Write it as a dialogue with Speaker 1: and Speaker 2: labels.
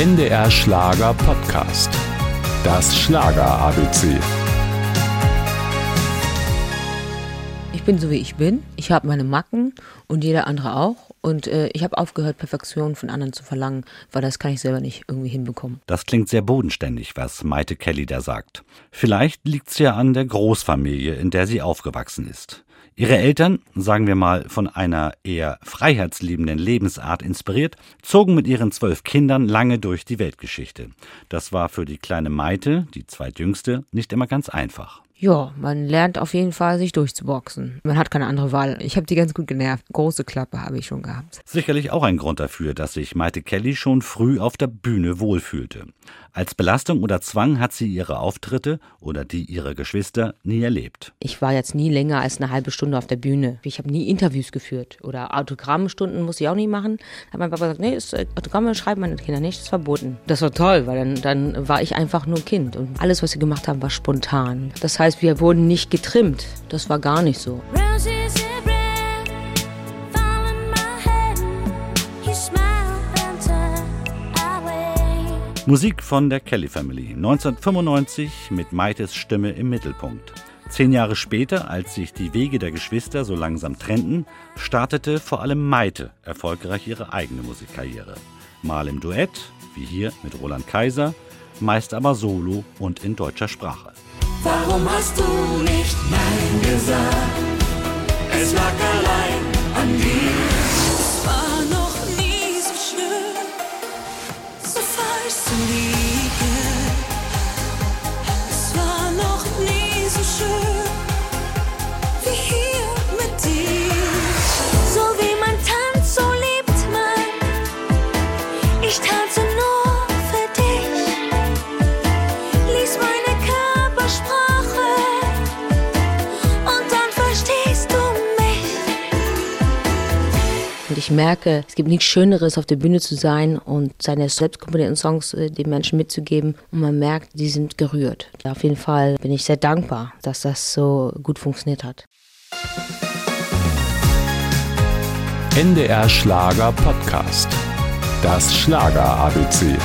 Speaker 1: NDR Schlager Podcast. Das Schlager ABC.
Speaker 2: Ich bin so wie ich bin. Ich habe meine Macken und jeder andere auch. Und äh, ich habe aufgehört, Perfektion von anderen zu verlangen, weil das kann ich selber nicht irgendwie hinbekommen.
Speaker 3: Das klingt sehr bodenständig, was Maite Kelly da sagt. Vielleicht liegt's ja an der Großfamilie, in der sie aufgewachsen ist. Ihre Eltern, sagen wir mal von einer eher freiheitsliebenden Lebensart inspiriert, zogen mit ihren zwölf Kindern lange durch die Weltgeschichte. Das war für die kleine Maite, die zweitjüngste, nicht immer ganz einfach.
Speaker 2: Ja, man lernt auf jeden Fall, sich durchzuboxen. Man hat keine andere Wahl. Ich habe die ganz gut genervt. Große Klappe habe ich schon gehabt.
Speaker 3: Sicherlich auch ein Grund dafür, dass sich Maite Kelly schon früh auf der Bühne wohlfühlte. Als Belastung oder Zwang hat sie ihre Auftritte oder die ihrer Geschwister nie erlebt.
Speaker 2: Ich war jetzt nie länger als eine halbe Stunde auf der Bühne. Ich habe nie Interviews geführt oder Autogrammstunden muss ich auch nie machen. Da hat mein Papa gesagt, nee, das äh, Autogramme schreiben meine Kinder nicht, das ist verboten. Das war toll, weil dann, dann war ich einfach nur Kind und alles, was sie gemacht haben, war spontan. Das heißt, wir wurden nicht getrimmt. Das war gar nicht so.
Speaker 3: Musik von der Kelly Family. 1995 mit Maites Stimme im Mittelpunkt. Zehn Jahre später, als sich die Wege der Geschwister so langsam trennten, startete vor allem Maite erfolgreich ihre eigene Musikkarriere. Mal im Duett, wie hier mit Roland Kaiser, meist aber solo und in deutscher Sprache.
Speaker 4: Warum hast du nicht Nein gesagt? Es lag allein an dir.
Speaker 2: Und ich merke, es gibt nichts Schöneres, auf der Bühne zu sein und seine selbstkomponierten Songs äh, den Menschen mitzugeben. Und man merkt, die sind gerührt. Auf jeden Fall bin ich sehr dankbar, dass das so gut funktioniert hat.
Speaker 1: NDR Schlager Podcast. Das Schlager ABC.